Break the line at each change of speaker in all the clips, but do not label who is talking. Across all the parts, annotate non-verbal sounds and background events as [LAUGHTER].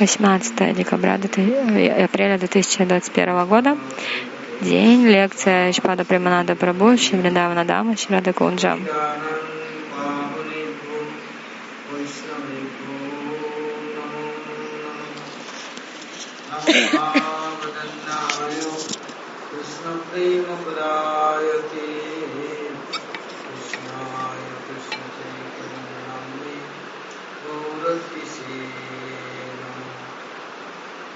18 декабря, апреля 2021 года. День, лекция Шпада Приманада Прабhu, Шивриндавана Дама, Шрада Кунджа.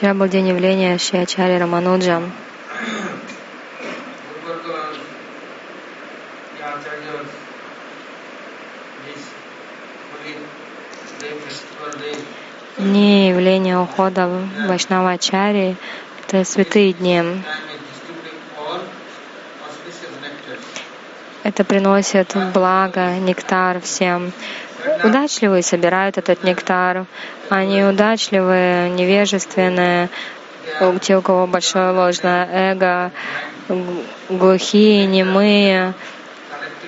Вчера был день явления Шиачари Рамануджа. Дни явления ухода Вайшнавачари — это святые дни. Это приносит благо, нектар всем. Удачливые собирают этот нектар, а неудачливые, невежественные, те, у кого большое ложное эго, глухие, немые,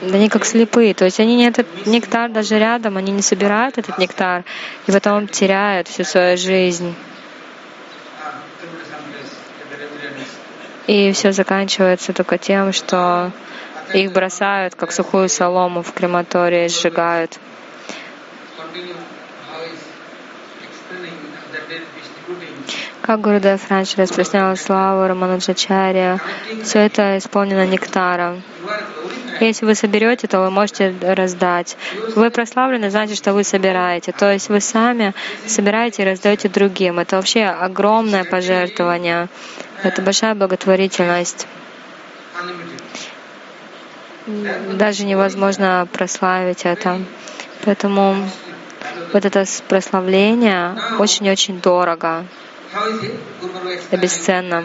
они как слепые, то есть они не этот нектар даже рядом, они не собирают этот нектар, и потом теряют всю свою жизнь. И все заканчивается только тем, что их бросают, как сухую солому в крематории, сжигают. Как Гурудев раньше распространял славу Рамануджачаря, все это исполнено нектаром. Если вы соберете, то вы можете раздать. Вы прославлены, значит, что вы собираете. То есть вы сами собираете и раздаете другим. Это вообще огромное пожертвование. Это большая благотворительность. Даже невозможно прославить это. Поэтому вот это прославление очень-очень дорого бесценно.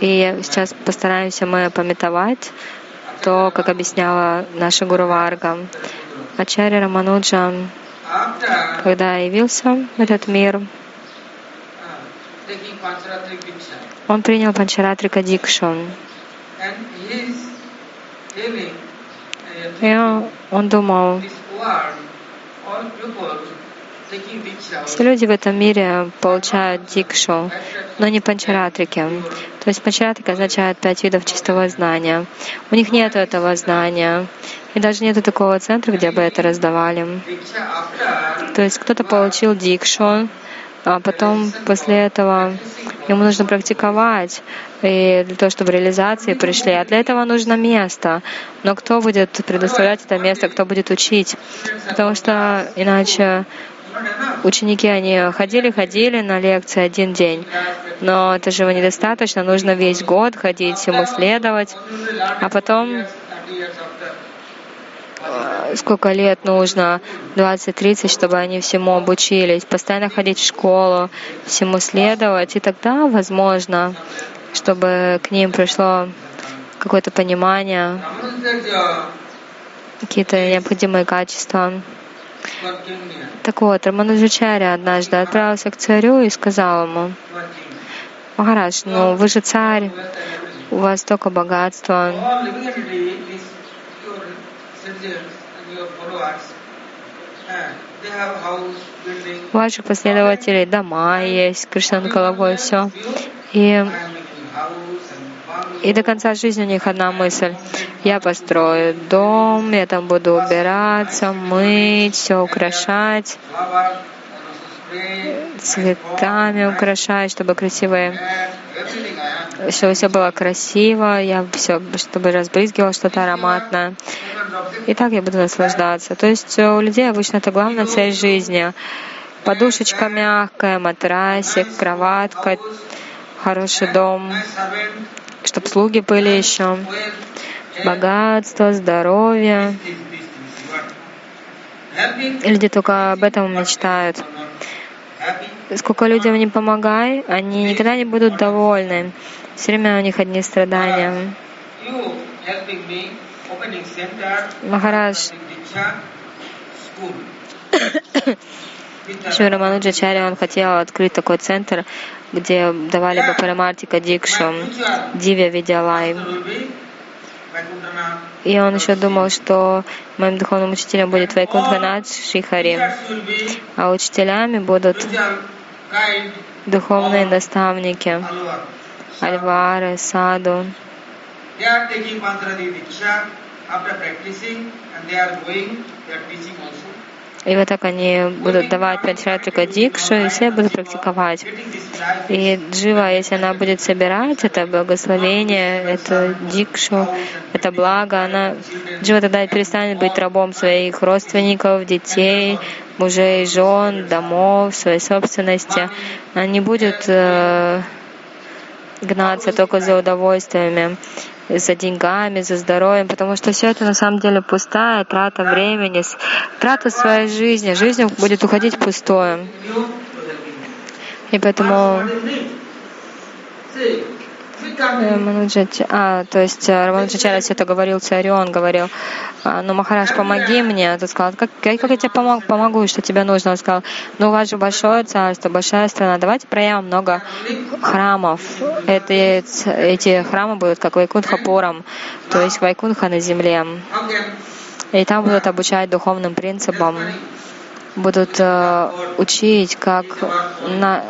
И сейчас постараемся мы пометовать то, как объясняла наша Гуру Варга. Ачарья Рамануджа, когда явился в этот мир, он принял Панчаратрика Дикшу. И он думал, все люди в этом мире получают дикшу, но не панчаратрики. То есть панчаратрика означает пять видов чистого знания. У них нет этого знания. И даже нет такого центра, где бы это раздавали. То есть кто-то получил дикшу, а потом после этого ему нужно практиковать, и для того, чтобы реализации пришли. А для этого нужно место. Но кто будет предоставлять это место, кто будет учить? Потому что иначе Ученики, они ходили-ходили на лекции один день, но это же недостаточно, нужно весь год ходить, ему следовать, а потом э, сколько лет нужно, 20-30, чтобы они всему обучились, постоянно ходить в школу, всему следовать, и тогда, возможно, чтобы к ним пришло какое-то понимание.
какие-то необходимые качества. Так вот, Рамануджачаря однажды отправился к царю и сказал ему, Махарадж, ну вы же царь, у вас столько богатства. У ваших последователей дома есть, Кришна над головой, все. И, и до конца жизни у них одна мысль. Я построю дом, я там буду убираться, мыть, все украшать цветами украшать, чтобы красивые, чтобы все было красиво, я все, чтобы разбрызгивал что-то ароматное. И так я буду наслаждаться. То есть у людей обычно это главная цель жизни. Подушечка мягкая, матрасик, кроватка, хороший дом, чтобы слуги были еще, богатство, здоровье. Люди только об этом мечтают. Сколько людям не помогай, они никогда не будут довольны. Все время у них одни страдания. Махарадж [COUGHS] Шиврамануджачаря, он хотел открыть такой центр, где давали бы Парамартика Дикшу, Дивя Видялай. И он еще думал, что моим духовным учителем будет Вайкунтханат Шихари, а учителями будут духовные наставники, Альвары, Саду. И вот так они будут давать Панчаратрика Дикшу, и все будут практиковать. И Джива, если она будет собирать это благословение, это Дикшу, это благо, она Джива тогда перестанет быть рабом своих родственников, детей, мужей, жен, домов, своей собственности. Она не будет э, гнаться только за удовольствиями за деньгами, за здоровьем, потому что все это на самом деле пустая трата времени, трата своей жизни. Жизнь будет уходить пустое. И поэтому Мануджач, а, то есть э, Рамануджачаря все это говорил царю, он говорил, «А, ну, Махараш, помоги мне. Тот сказал, как, как я тебе помог, помогу, что тебе нужно? Он сказал, ну, у вас же большое царство, большая страна, давайте проявим много храмов. Это, эти храмы будут как Вайкунхапурам, то есть Вайкунха на земле. И там будут обучать духовным принципам, будут uh, учить, как на,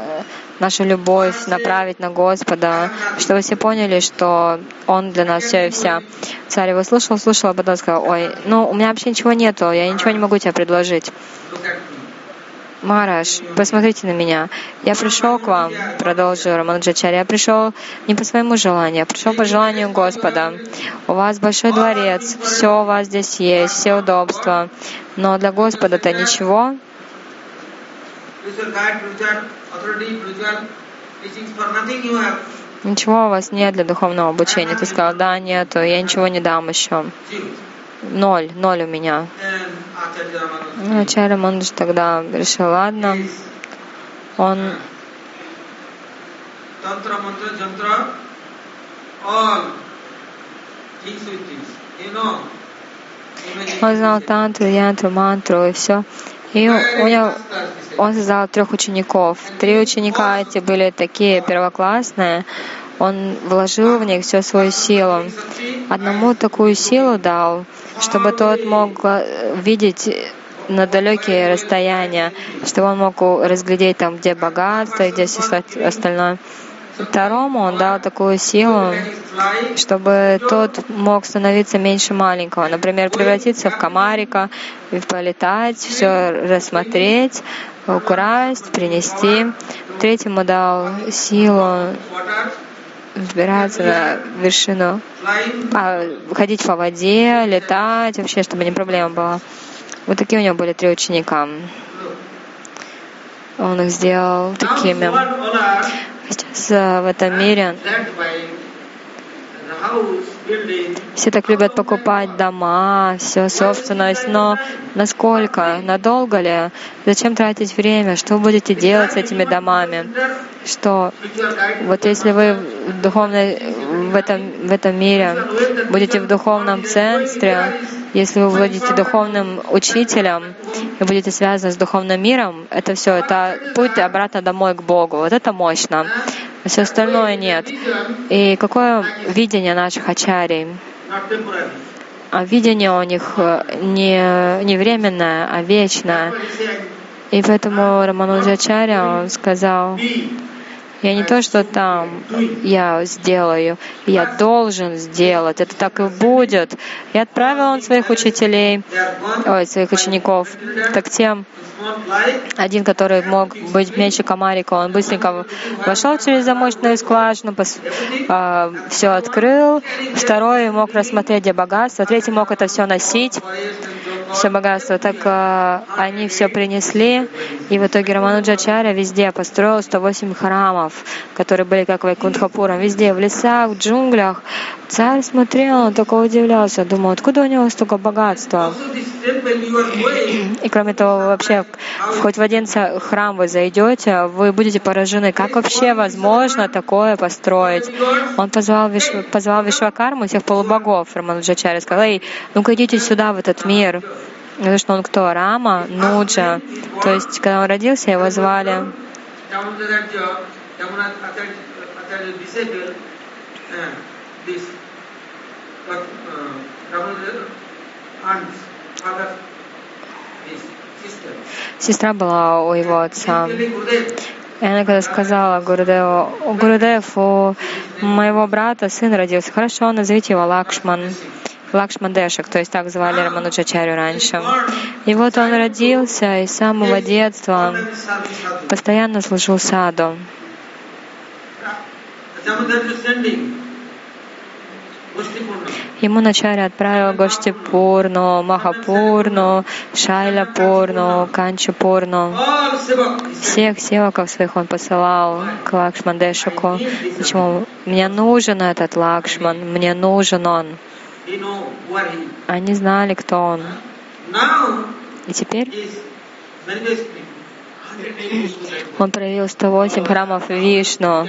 нашу любовь направить на Господа, чтобы все поняли, что Он для нас все и вся. Царь его слушал, слушал, а потом сказал, ой, ну у меня вообще ничего нету, я ничего не могу тебе предложить. Мараш, посмотрите на меня. Я пришел к вам, продолжил Раманджачарь, я пришел не по своему желанию, я пришел по желанию Господа. У вас большой дворец, все у вас здесь есть, все удобства. Но для Господа-то ничего. Ничего у вас нет для духовного обучения. Ты сказал, да, нет, я ничего не дам еще. Ноль, ноль у меня. Ачарья Мандуш тогда решил, ладно, он он знал тантру, янтру, мантру и все. И у него, он создал трех учеников. Три ученика эти были такие первоклассные. Он вложил в них всю свою силу. Одному такую силу дал, чтобы тот мог э, видеть на далекие расстояния, чтобы он мог разглядеть там, где богатство, где все остальное. Второму он дал такую силу, чтобы тот мог становиться меньше маленького. Например, превратиться в комарика, полетать, все рассмотреть, украсть, принести. Третьему дал силу взбираться на вершину, а, ходить по воде, летать, вообще, чтобы не проблема была. Вот такие у него были три ученика. Он их сделал такими. Сейчас в этом мире все так любят покупать дома, все собственность, но насколько, надолго ли? Зачем тратить время? Что будете делать с этими домами? Что вот если вы в, духовной, в, этом, в этом мире будете в духовном центре, Если вы будете духовным учителем и будете связаны с духовным миром, это все, это путь обратно домой к Богу. Вот это мощно. А все остальное нет. И какое видение наших ачарий? А видение у них э, не, не временное, а вечное. И поэтому Рамануджачаря он сказал, я не то, что там я сделаю, я должен сделать, это так и будет. И отправил он своих учителей, ой, своих учеников, так тем, один, который мог быть меньше комарика, он быстренько вошел через замочную скважину, пос, э, все открыл. Второй мог рассмотреть, где богатство. Третий мог это все носить, все богатство. Так э, они все принесли. И в итоге Рамануджачаря везде построил 108 храмов, которые были как Вайкунтхапуром. Везде, в лесах, в джунглях. Царь смотрел, он только удивлялся, думал, откуда у него столько богатства. И кроме того, вообще, хоть в один храм вы зайдете, вы будете поражены, как вообще возможно такое построить. Он позвал, Виш... позвал Вишвакарму, всех полубогов, Рамануджачаря, сказал, эй, ну-ка идите сюда, в этот мир. Потому что он кто? Рама, Нуджа. То есть, когда он родился, его звали Сестра была у его отца. И она когда сказала Гурудеву, Гурудев, у моего брата сын родился, хорошо, назовите его Лакшман. Лакшман Дешек, то есть так звали Рамануджачарю раньше. И вот он родился, и с самого детства постоянно служил саду. Ему вначале отправил Гоштипурну, Махапурну, Шайляпурну, Канчапурну. Всех севаков своих он посылал к Лакшмандешику. Почему? Мне нужен этот Лакшман, мне нужен он. Они знали, кто он. И теперь он проявил 108 храмов Вишну,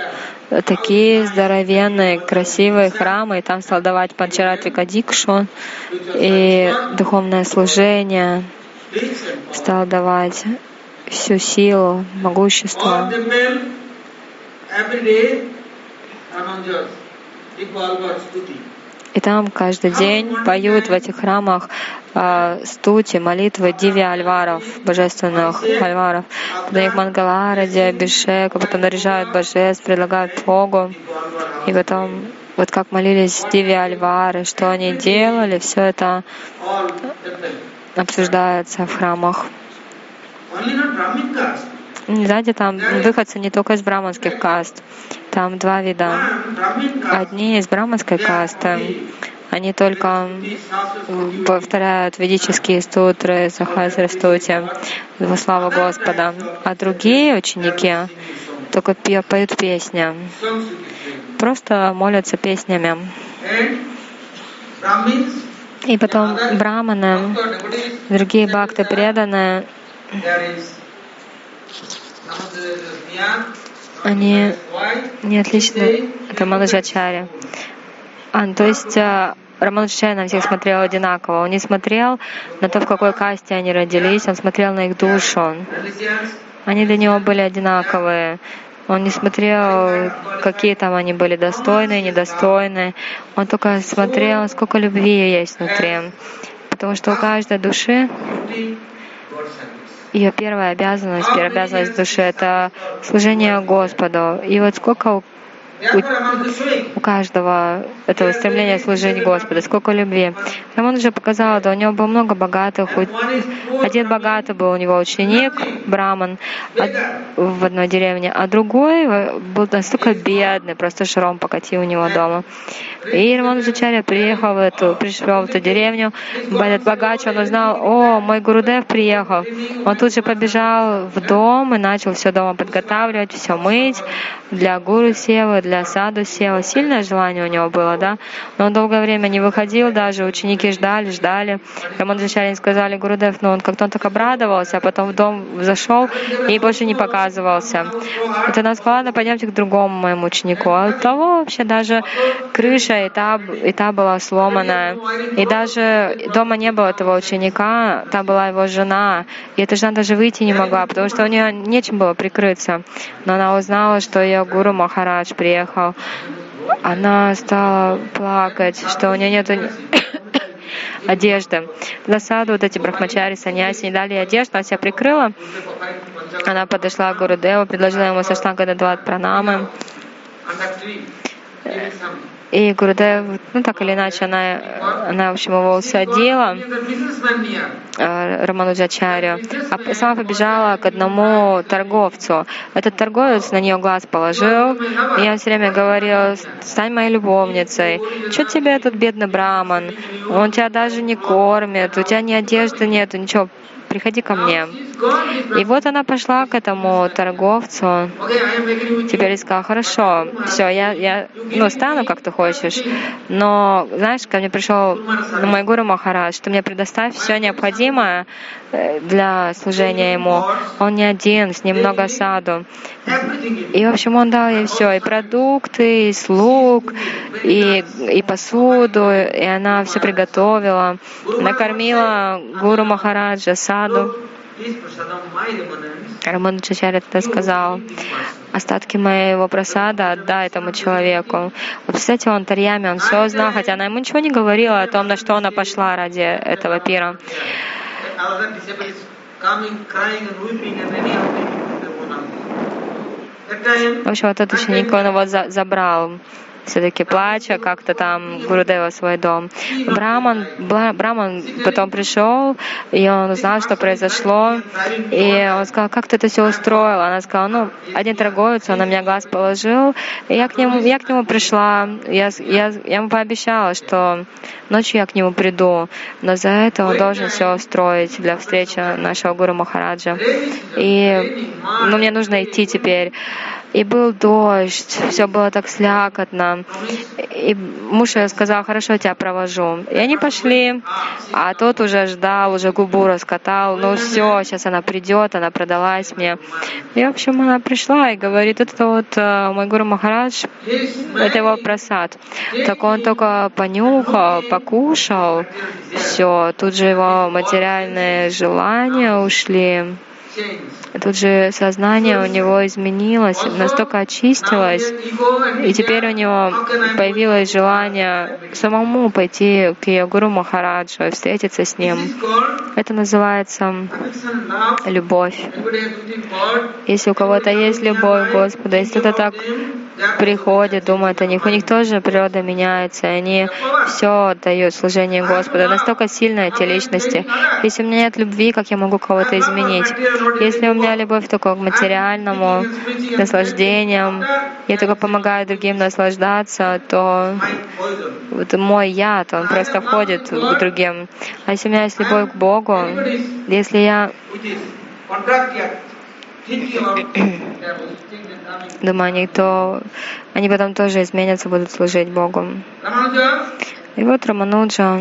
такие здоровенные, красивые храмы, и там стал давать Панчаратвика Дикшу и духовное служение, стал давать всю силу, могущество. И там каждый день поют в этих храмах э, стути, молитвы Диви Альваров, божественных Альваров. Когда их Мангаларади, Абишек, потом наряжают божеств, предлагают Богу. И потом, вот как молились Диви Альвары, что они делали, все это обсуждается в храмах. Сзади там выходцы не только из браманских каст. Там два вида. Одни из браманской касты, они только повторяют ведические стутры, Сахасрастути, во славу Господа. А другие ученики только поют песни, просто молятся песнями. И потом браманы, другие бхакты преданные, они не отличны от Рамануджачари. А, то есть а, Рамануджачари на всех смотрел одинаково. Он не смотрел на то, в какой касте они родились, он смотрел на их душу. Они для него были одинаковые. Он не смотрел, какие там они были достойные, недостойные. Он только смотрел, сколько любви есть внутри. Потому что у каждой души ее первая обязанность, первая обязанность души — это служение Господу. И вот сколько у каждого этого стремления служить Господу, сколько любви. Рамон уже показал, да, у него было много богатых. Один богатый был у него ученик, браман, в одной деревне, а другой был настолько бедный, просто шаром покатил у него дома. И Рамон Жичаря приехал в эту, пришел в эту деревню, этот богач, он узнал, о, мой Гурудев приехал. Он тут же побежал в дом и начал все дома подготавливать, все мыть для Гуру Севы, для саду села. Сильное желание у него было, да? Но он долгое время не выходил даже, ученики ждали, ждали. Рамаджачарин сказали, Гурудев, ну он как-то он так обрадовался, а потом в дом зашел и больше не показывался. Это нам сказала, ладно, пойдемте к другому моему ученику. А у того вообще даже крыша и та, и та была сломанная. И даже дома не было этого ученика, там была его жена. И эта жена даже выйти не могла, потому что у нее нечем было прикрыться. Но она узнала, что ее гуру Махарадж приехал. Она стала плакать, что у нее нет [COUGHS] одежды. На саду вот эти брахмачари, саньяси не дали одежду, она себя прикрыла. Она подошла к Гуру Деву, предложила ему саштанга Дадват пранамы. И Гурудев, ну так или иначе, она, она в общем, его усадила, Рамануджачарю, а сама побежала к одному торговцу. Этот торговец на нее глаз положил, и я все время говорил, стань моей любовницей. Что тебе этот бедный браман? Он тебя даже не кормит, у тебя ни одежды нет, ничего приходи ко мне. И вот она пошла к этому торговцу. Теперь сказала, хорошо, все, я, я ну, стану, как ты хочешь, но, знаешь, ко мне пришел мой гуру Махарадж, ты мне предоставь все необходимое для служения ему. Он не один, с ним много саду. И, в общем, он дал ей все, и продукты, и слуг, и, и посуду, и она все приготовила, накормила гуру Махараджа саду. Раманаджачаря тогда сказал, остатки моего просада отдай этому человеку. Вот, кстати, он Тарьями, он все знал, хотя она ему ничего не говорила о том, на что она пошла ради этого пира. В общем, вот этот ученик, он его забрал все-таки плача как-то там Гурудева свой дом. Браман, Браман потом пришел, и он узнал, что произошло, и он сказал, как ты это все устроил? Она сказала, ну, один торговец, он на меня глаз положил, и я к нему, я к нему пришла, я, я, я ему пообещала, что ночью я к нему приду, но за это он должен все устроить для встречи нашего Гуру Махараджа. И ну, мне нужно идти теперь. И был дождь, все было так слякотно. И муж сказал, хорошо, я тебя провожу. И они пошли, а тот уже ждал, уже губу раскатал. Ну все, сейчас она придет, она продалась мне. И, в общем, она пришла и говорит, это вот э, мой гуру Махарадж, это его просад. Так он только понюхал, покушал, все, тут же его материальные желания ушли. Тут же сознание у него изменилось, настолько очистилось, и теперь у него появилось желание самому пойти к Йогуру Махараджу и встретиться с ним. Это называется любовь. Если у кого-то есть любовь к Господу, если кто-то так приходят, думают о них. У них тоже природа меняется, они все отдают служению Господу. Настолько сильные эти личности. Если у меня нет любви, как я могу кого-то изменить? Если у меня любовь только к материальному, наслаждениям, я только помогаю другим наслаждаться, то вот мой яд, он просто входит к другим. А если у меня есть любовь к Богу, если я думаю они, то они потом тоже изменятся, будут служить Богу. И вот Рамануджа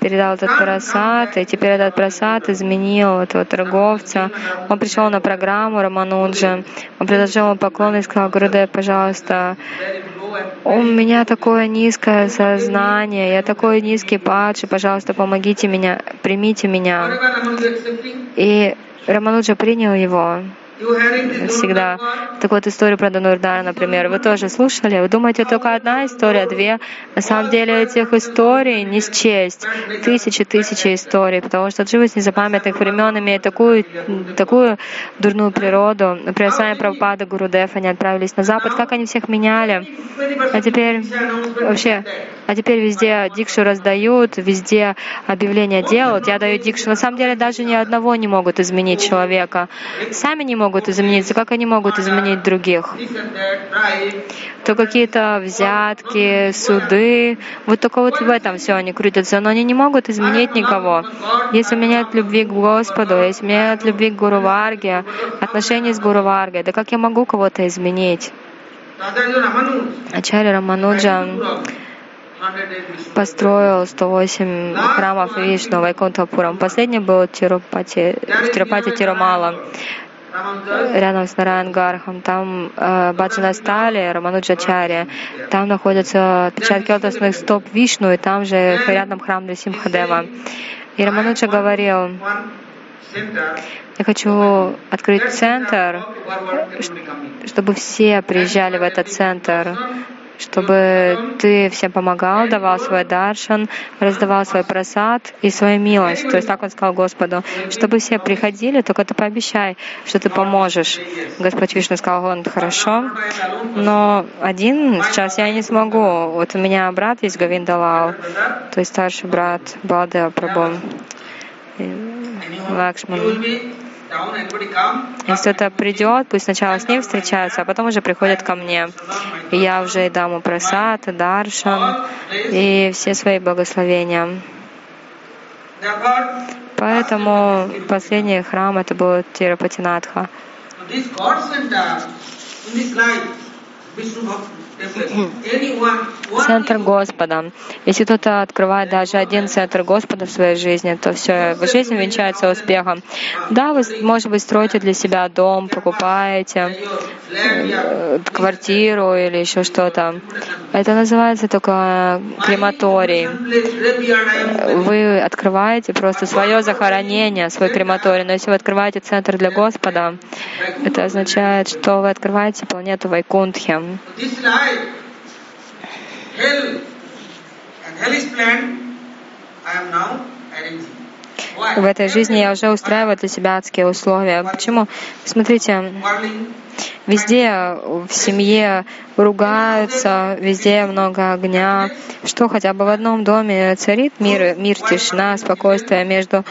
передал этот просад, и теперь этот просад изменил этого торговца. Он пришел на программу Рамануджа, он предложил ему поклон и сказал, Гурудев, пожалуйста, у меня такое низкое сознание, я такой низкий падший, пожалуйста, помогите меня, примите меня. И Рамануджа принял его всегда. Так вот, историю про Данурдара, например, вы тоже слушали? Вы думаете, только одна история, две? На самом деле этих историй не счесть. Тысячи, тысячи историй, потому что живость незапамятных времен имеет такую, такую дурную природу. Например, сами Прабхупада, Гурудев, они отправились на Запад, как они всех меняли. А теперь вообще, а теперь везде дикшу раздают, везде объявления делают. Я даю дикшу. На самом деле даже ни одного не могут изменить человека. Сами не могут могут измениться, как они могут изменить других? То какие-то взятки, суды, вот только вот в этом все они крутятся, но они не могут изменить никого. Если у меня нет любви к Господу, если у меня нет любви к Гуру Варге, отношений с Гуру Варгой, да как я могу кого-то изменить? Ачарья Рамануджа построил 108 храмов Вишну Вайкунтхапурам. Последний был Тирупати, в Тирупати Тирумала рядом с Нараянгархом. Там э, Баджана Стали, Рамануджачаря. Там находятся отпечатки лотосных стоп Вишну, и там же рядом храм Симхадева. И Рамануджа говорил, я хочу открыть центр, чтобы все приезжали в этот центр, чтобы ты всем помогал, давал свой даршан, раздавал свой просад и свою милость. То есть так он сказал Господу, чтобы все приходили, только ты пообещай, что ты поможешь. Господь Вишну сказал, он хорошо, но один сейчас я не смогу. Вот у меня брат есть Гавиндалал, то есть старший брат Баладева Прабhu. Лакшман. Если кто-то придет, пусть сначала с ним встречаются, а потом уже приходят ко мне. И я уже и дам просад, даршан и все свои благословения. Поэтому последний храм это был Тирапатинатха. Центр Господа. Если кто-то открывает даже один центр Господа в своей жизни, то все, в жизни венчается успехом. Да, вы, может быть, строите для себя дом, покупаете э, квартиру или еще что-то. Это называется только крематорий. Вы открываете просто свое захоронение, свой крематорий. Но если вы открываете центр для Господа, это означает, что вы открываете планету Вайкунтхи. В этой жизни я уже устраиваю для себя адские условия. Почему? Смотрите, везде в семье ругаются, везде много огня. Что хотя бы в одном доме царит мир, мир, тишина, спокойствие между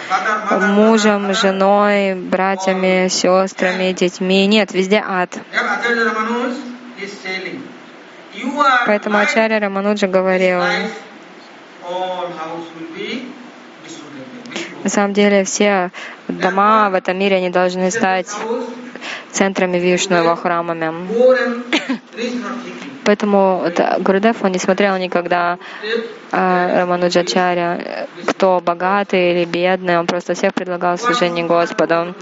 мужем, женой, братьями, сестрами, детьми. Нет, везде ад. Поэтому Ачарья Рамануджа говорил, на самом деле все дома в этом мире, они должны стать центрами Вишну, его храмами. Поэтому Гурудев, он не смотрел никогда э, Рамануджачаря, кто богатый или бедный, он просто всех предлагал служение Господу.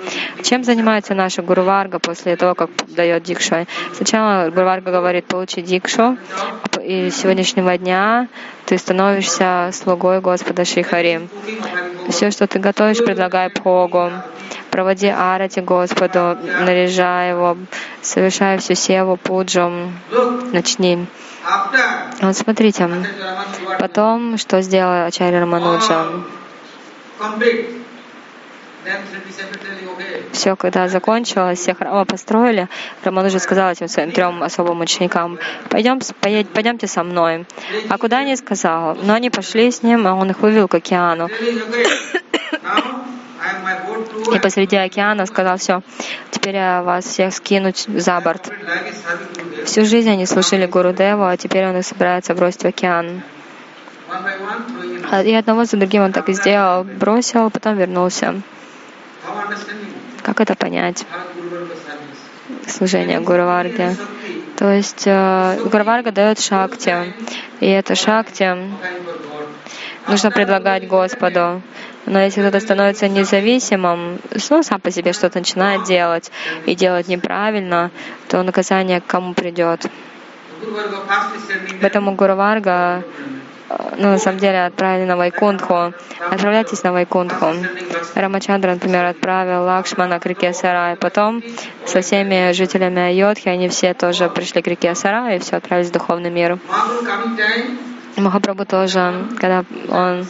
Чем занимается наша Гуруварга после того, как дает дикшу? Сначала Гуруварга говорит, получи дикшу, и с сегодняшнего дня ты становишься слугой Господа Шихари. Все, что ты готовишь, предлагай Богу проводи арати Господу, наряжай его, совершай всю севу, пуджу, начни. Вот смотрите, потом что сделал Ачарья Рамануджа? Все, когда закончилось, все храмы построили, Рамануджа сказал этим своим трем особым ученикам, пойдем, пойдемте со мной. А куда не сказал? Но они пошли с ним, а он их вывел к океану. И посреди океана сказал, все, теперь я вас всех скину за борт. Всю жизнь они слушали Гуру Деву, а теперь он их собирается бросить в океан. И одного за другим он так и сделал, бросил, потом вернулся. Как это понять? Служение Гуру Варги. То есть э, Гуру Варга дает шакти, и это шакти нужно предлагать Господу. Но если кто-то становится независимым, ну, сам по себе что-то начинает делать и делать неправильно, то наказание к кому придет? Поэтому Гуру Варга, ну, на самом деле, отправили на Вайкунтху. Отправляйтесь на Вайкунтху. Рамачандра, например, отправил Лакшмана к реке Сарай. Потом со всеми жителями Айодхи, они все тоже пришли к реке Сарай и все отправились в духовный мир. Махапрабху тоже, когда он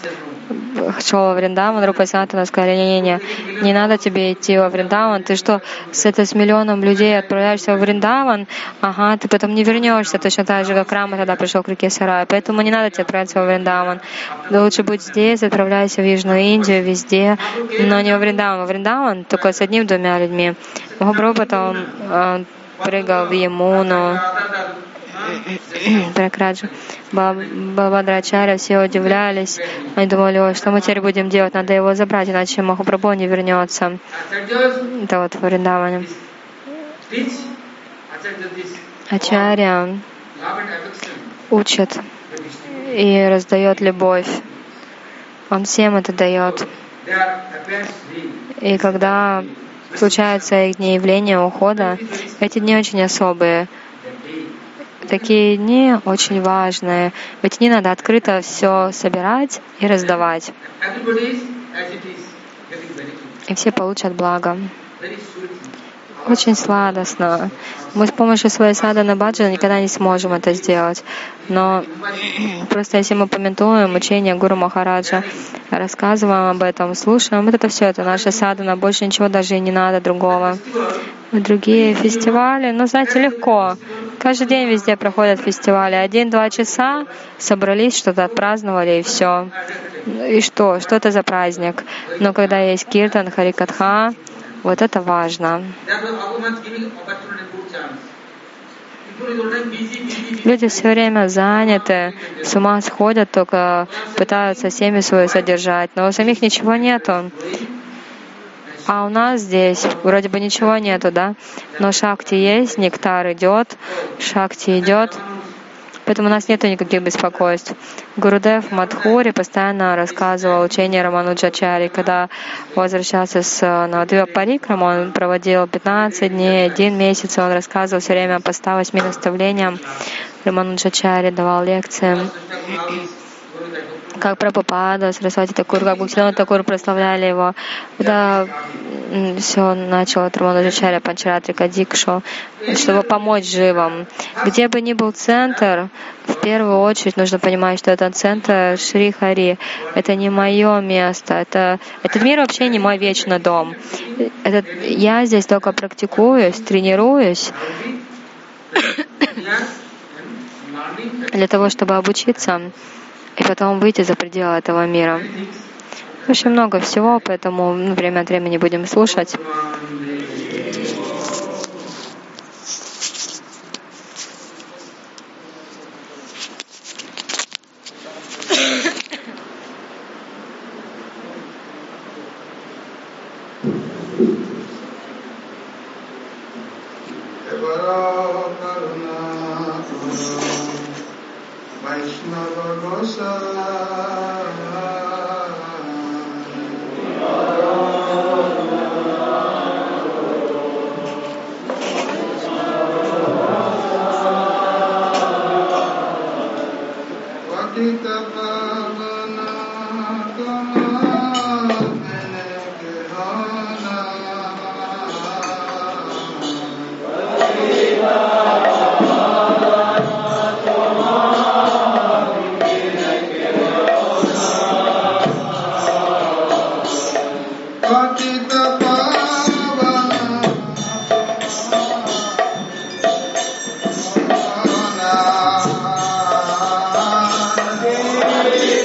шел во Вриндаван, Рупа Сатана сказали, не-не-не, не надо тебе идти во Вриндаван, ты что, с, это, с миллионом людей отправляешься во Вриндаван, ага, ты потом не вернешься, точно так же, как Рама тогда пришел к реке Сарай, поэтому не надо тебе отправиться во Вриндаван. Да лучше будь здесь, отправляйся в Южную Индию, везде, но не во Вриндаван. Во Вриндаван только с одним-двумя людьми. Махапрабху потом э, прыгал в Емуну, Пракраджа. Балабадрачаря все удивлялись. Они думали, ой, что мы теперь будем делать? Надо его забрать, иначе Махапрабху не вернется. Это вот Вриндаване. Ачарья учит и раздает любовь. Он всем это дает. И когда случаются их дни явления ухода, эти дни очень особые. Такие дни очень важные. В эти дни надо открыто все собирать и раздавать. И все получат благо очень сладостно. Мы с помощью своей садханы баджана никогда не сможем это сделать. Но [CLEARS THROAT] просто если мы поментуем учение Гуру Махараджа, рассказываем об этом, слушаем, вот это все, это наша садхана, больше ничего даже и не надо другого. Другие фестивали, ну, знаете, легко. Каждый день везде проходят фестивали. Один-два часа собрались, что-то отпраздновали, и все. И что? Что это за праздник? Но когда есть киртан, харикатха, вот это важно. Люди все время заняты, с ума сходят, только пытаются семьи свою содержать, но у самих ничего нету. А у нас здесь вроде бы ничего нету, да? Но шакти есть, нектар идет, шакти идет. Поэтому у нас нет никаких беспокойств. Гурудев Мадхури постоянно рассказывал учение Рамануджачари. Когда возвращался с Навадвива Парикрама, он проводил 15 дней, один месяц, он рассказывал все время по 108 наставлениям Рамануджачари, давал лекции как Прабхупада, Сарасвати Такур, как Бхактивinoda Такур прославляли его. Когда все начало от Рамануджачаря Панчаратрика Дикшу, чтобы помочь живым. Где бы ни был центр, в первую очередь нужно понимать, что это центр Шри Хари. Это не мое место. Это, этот мир вообще не мой вечный дом. Это, я здесь только практикуюсь, тренируюсь [COUGHS] для того, чтобы обучиться и потом выйти за пределы этого мира. Очень много всего, поэтому время от времени будем слушать.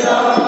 Krishna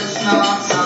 it's not.